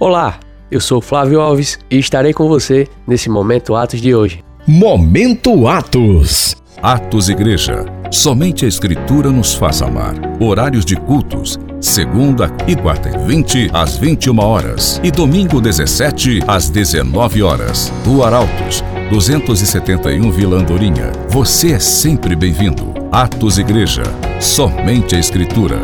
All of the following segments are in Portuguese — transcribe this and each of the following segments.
Olá, eu sou Flávio Alves e estarei com você nesse Momento Atos de hoje. Momento Atos. Atos Igreja. Somente a Escritura nos faz amar. Horários de cultos. Segunda e quarta e 20 às 21 horas e domingo 17 às 19 horas. Do Arautos, 271 Vila Andorinha. Você é sempre bem-vindo. Atos Igreja. Somente a Escritura.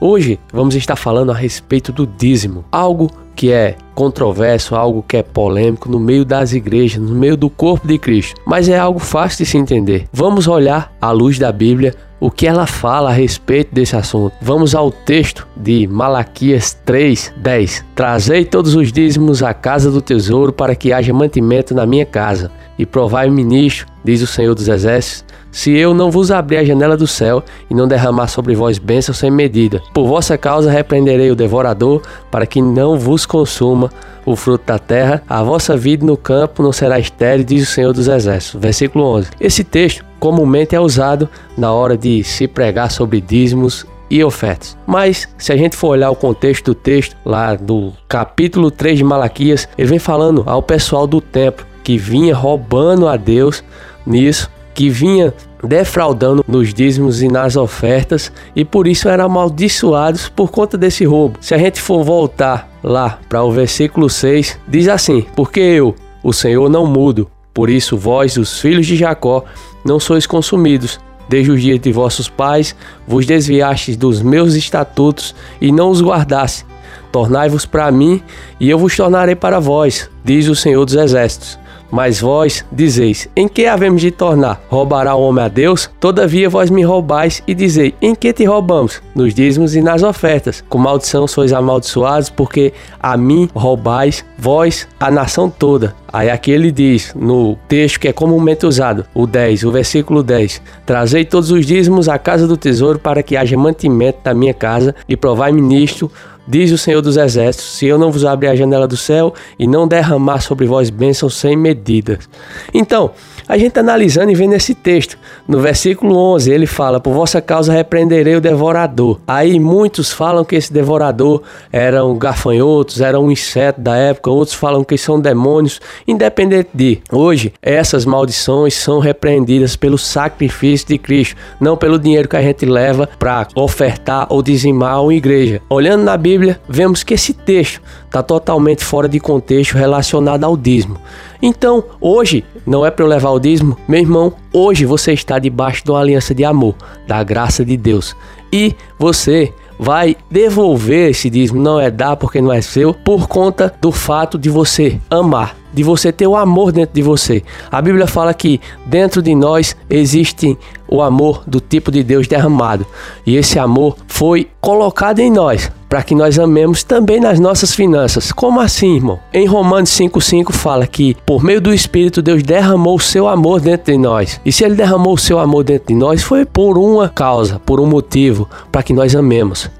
Hoje vamos estar falando a respeito do dízimo, algo que é controverso, algo que é polêmico no meio das igrejas, no meio do corpo de Cristo, mas é algo fácil de se entender. Vamos olhar à luz da Bíblia o que ela fala a respeito desse assunto. Vamos ao texto de Malaquias 3:10. Trazei todos os dízimos à casa do tesouro para que haja mantimento na minha casa, e provai o ministro, diz o Senhor dos Exércitos, se eu não vos abrir a janela do céu e não derramar sobre vós bênçãos sem medida. Por vossa causa repreenderei o devorador, para que não vos consuma o fruto da terra, a vossa vida no campo não será estéril, diz o Senhor dos Exércitos. Versículo 11. Esse texto comumente é usado na hora de se pregar sobre dízimos e ofertas. Mas se a gente for olhar o contexto do texto, lá do capítulo 3 de Malaquias, ele vem falando ao pessoal do templo que vinha roubando a Deus nisso que vinha defraudando nos dízimos e nas ofertas e por isso eram amaldiçoados por conta desse roubo. Se a gente for voltar lá para o versículo 6, diz assim: Porque eu, o Senhor, não mudo, por isso vós, os filhos de Jacó, não sois consumidos. Desde os dias de vossos pais vos desviastes dos meus estatutos e não os guardaste. Tornai-vos para mim, e eu vos tornarei para vós, diz o Senhor dos Exércitos. Mas vós dizeis: Em que havemos de tornar? Roubará o homem a Deus? Todavia vós me roubais e dizei: Em que te roubamos? Nos dízimos e nas ofertas. Com maldição sois amaldiçoados, porque a mim roubais, vós, a nação toda. Aí aqui ele diz, no texto que é comumente usado, o 10, o versículo 10: Trazei todos os dízimos à casa do tesouro para que haja mantimento da minha casa e provai-me nisto Diz o Senhor dos Exércitos: Se eu não vos abrir a janela do céu e não derramar sobre vós bênçãos sem medidas. Então, a gente analisando e vendo esse texto, no versículo 11, ele fala: Por vossa causa repreenderei o devorador. Aí muitos falam que esse devorador eram gafanhotos, era um inseto da época, outros falam que são demônios. Independente de, hoje, essas maldições são repreendidas pelo sacrifício de Cristo, não pelo dinheiro que a gente leva para ofertar ou dizimar uma igreja. Olhando na Bíblia, vemos que esse texto está totalmente fora de contexto relacionado ao dízimo. Então, hoje, não é para eu levar o dízimo, meu irmão, hoje você está debaixo de uma aliança de amor, da graça de Deus. E você vai devolver esse dízimo, não é dar porque não é seu, por conta do fato de você amar, de você ter o amor dentro de você. A Bíblia fala que dentro de nós existe o amor do tipo de Deus derramado, e esse amor foi colocado em nós para que nós amemos também nas nossas finanças. Como assim, irmão? Em Romanos 5,5 fala que por meio do Espírito Deus derramou o seu amor dentro de nós. E se Ele derramou o seu amor dentro de nós, foi por uma causa, por um motivo, para que nós amemos.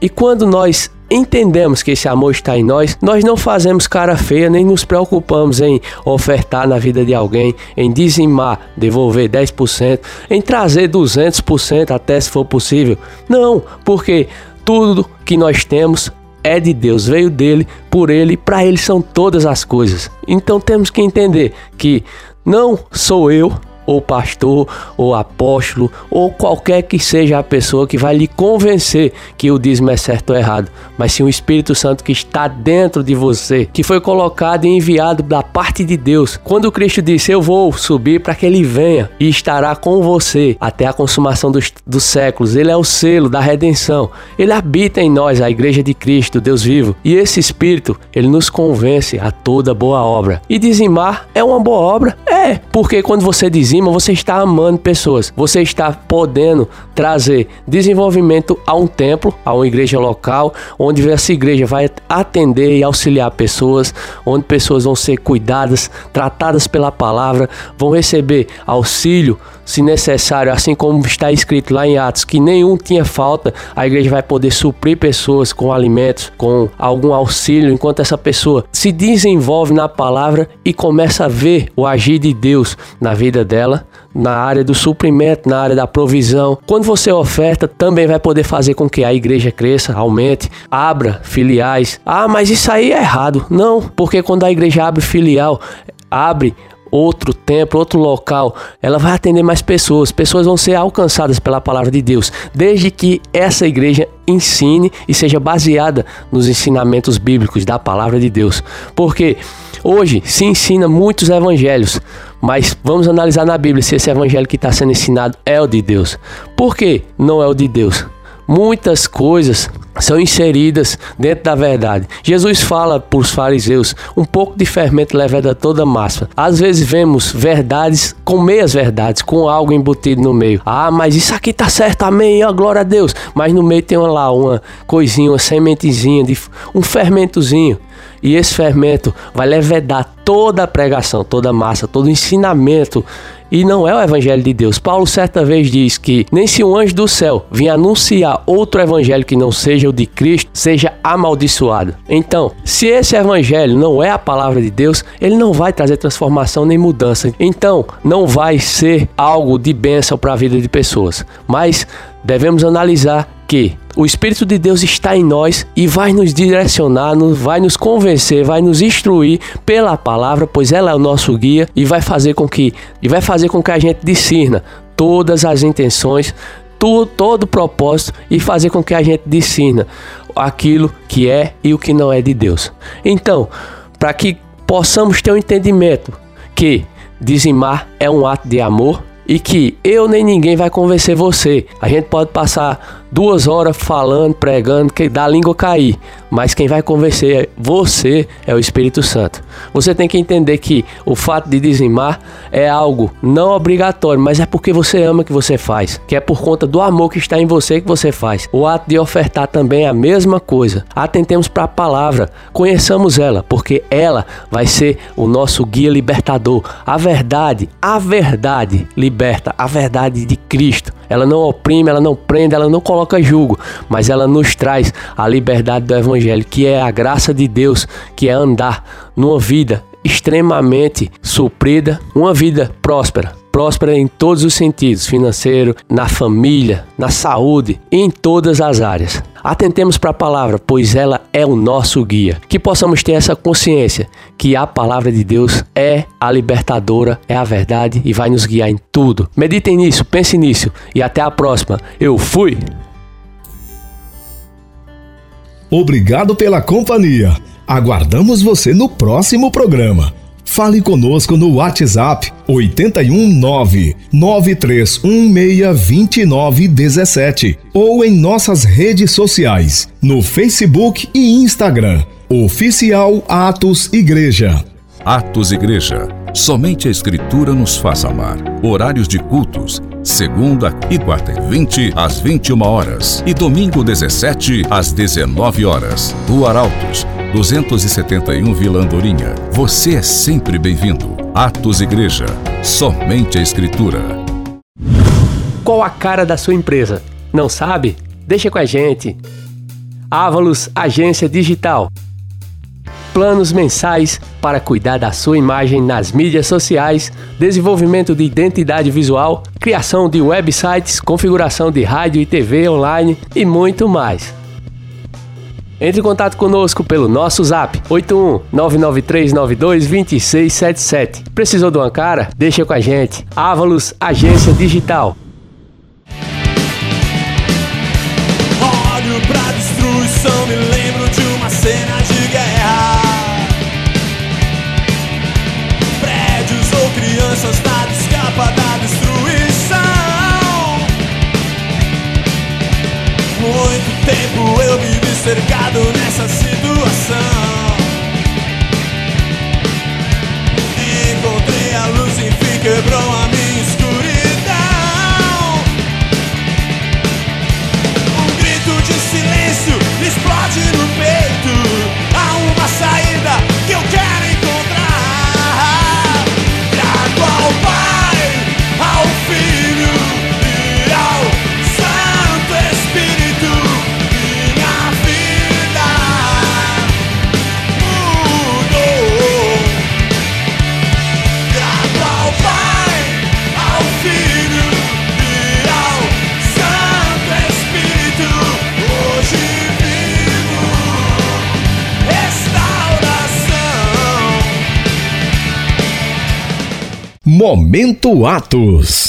E quando nós entendemos que esse amor está em nós, nós não fazemos cara feia nem nos preocupamos em ofertar na vida de alguém, em dizimar, devolver 10%, em trazer 200% até se for possível. Não, porque tudo que nós temos é de Deus, veio dele, por ele, para ele são todas as coisas. Então temos que entender que não sou eu, ou pastor, ou apóstolo, ou qualquer que seja a pessoa que vai lhe convencer que o dízimo é certo ou errado, mas sim o Espírito Santo que está dentro de você, que foi colocado e enviado da parte de Deus. Quando Cristo disse: Eu vou subir para que ele venha e estará com você até a consumação dos, dos séculos, ele é o selo da redenção, ele habita em nós, a Igreja de Cristo, Deus vivo, e esse Espírito ele nos convence a toda boa obra. E dizimar é uma boa obra? É, porque quando você dizima, cima, você está amando pessoas. Você está podendo trazer desenvolvimento a um templo, a uma igreja local, onde essa igreja vai atender e auxiliar pessoas, onde pessoas vão ser cuidadas, tratadas pela palavra, vão receber auxílio se necessário, assim como está escrito lá em Atos, que nenhum tinha falta, a igreja vai poder suprir pessoas com alimentos, com algum auxílio, enquanto essa pessoa se desenvolve na palavra e começa a ver o agir de Deus na vida dela, na área do suprimento, na área da provisão. Quando você oferta, também vai poder fazer com que a igreja cresça, aumente, abra filiais. Ah, mas isso aí é errado. Não, porque quando a igreja abre filial, abre outro templo, outro local, ela vai atender mais pessoas. Pessoas vão ser alcançadas pela palavra de Deus, desde que essa igreja ensine e seja baseada nos ensinamentos bíblicos da palavra de Deus. Porque hoje se ensina muitos evangelhos, mas vamos analisar na Bíblia se esse evangelho que está sendo ensinado é o de Deus. Por que não é o de Deus? Muitas coisas são inseridas dentro da verdade. Jesus fala para os fariseus: um pouco de fermento leveda toda massa. Às vezes vemos verdades com meias verdades, com algo embutido no meio. Ah, mas isso aqui tá certo, amém, ó, glória a Deus. Mas no meio tem lá uma coisinha, uma sementezinha, de, um fermentozinho. E esse fermento vai levedar toda a pregação, toda a massa, todo o ensinamento e não é o evangelho de Deus. Paulo certa vez diz que nem se um anjo do céu vir anunciar outro evangelho que não seja o de Cristo, seja amaldiçoado. Então, se esse evangelho não é a palavra de Deus, ele não vai trazer transformação nem mudança. Então, não vai ser algo de bênção para a vida de pessoas. Mas devemos analisar que o Espírito de Deus está em nós e vai nos direcionar, vai nos convencer, vai nos instruir pela palavra, pois ela é o nosso guia e vai fazer com que e vai fazer com que a gente discirna todas as intenções, todo, todo o propósito e fazer com que a gente discirna aquilo que é e o que não é de Deus. Então, para que possamos ter um entendimento que dizimar é um ato de amor e que eu nem ninguém vai convencer você. A gente pode passar duas horas falando, pregando, que dá a língua cair. Mas quem vai convencer você é o Espírito Santo. Você tem que entender que o fato de dizimar é algo não obrigatório, mas é porque você ama que você faz, que é por conta do amor que está em você que você faz. O ato de ofertar também é a mesma coisa. Atentemos para a palavra, conheçamos ela, porque ela vai ser o nosso guia libertador. A verdade, a verdade liberta, a verdade de Cristo. Ela não oprime, ela não prende, ela não coloca julgo, mas ela nos traz a liberdade do Evangelho, que é a graça de Deus, que é andar numa vida extremamente suprida, uma vida próspera próspera em todos os sentidos, financeiro, na família, na saúde, em todas as áreas. Atentemos para a palavra, pois ela é o nosso guia. Que possamos ter essa consciência que a palavra de Deus é a libertadora, é a verdade e vai nos guiar em tudo. Meditem nisso, pense nisso e até a próxima. Eu fui. Obrigado pela companhia. Aguardamos você no próximo programa. Fale conosco no WhatsApp 819 93162917 ou em nossas redes sociais no Facebook e Instagram. Oficial Atos Igreja. Atos Igreja. Somente a Escritura nos faz amar. Horários de cultos. Segunda e quarta e 20 às 21 horas e domingo 17 às 19 horas. Rua Arautos, 271 Vila Andorinha. Você é sempre bem-vindo. Atos Igreja. Somente a Escritura. Qual a cara da sua empresa? Não sabe? Deixa com a gente. Ávalos Agência Digital. Planos mensais para cuidar da sua imagem nas mídias sociais, desenvolvimento de identidade visual, criação de websites, configuração de rádio e TV online e muito mais. Entre em contato conosco pelo nosso zap 81 99392 2677. Precisou de uma cara? Deixa com a gente. Ávalos Agência Digital. Olho pra destruição, me lembro de uma cena de guerra. Prédios ou crianças, nada escapa da destruição. Muito tempo eu vivi cercado nessa situação. Encontrei a luz, enfim, quebrou a minha escuridão. Um grito de silêncio explode no peito. Momento Atos.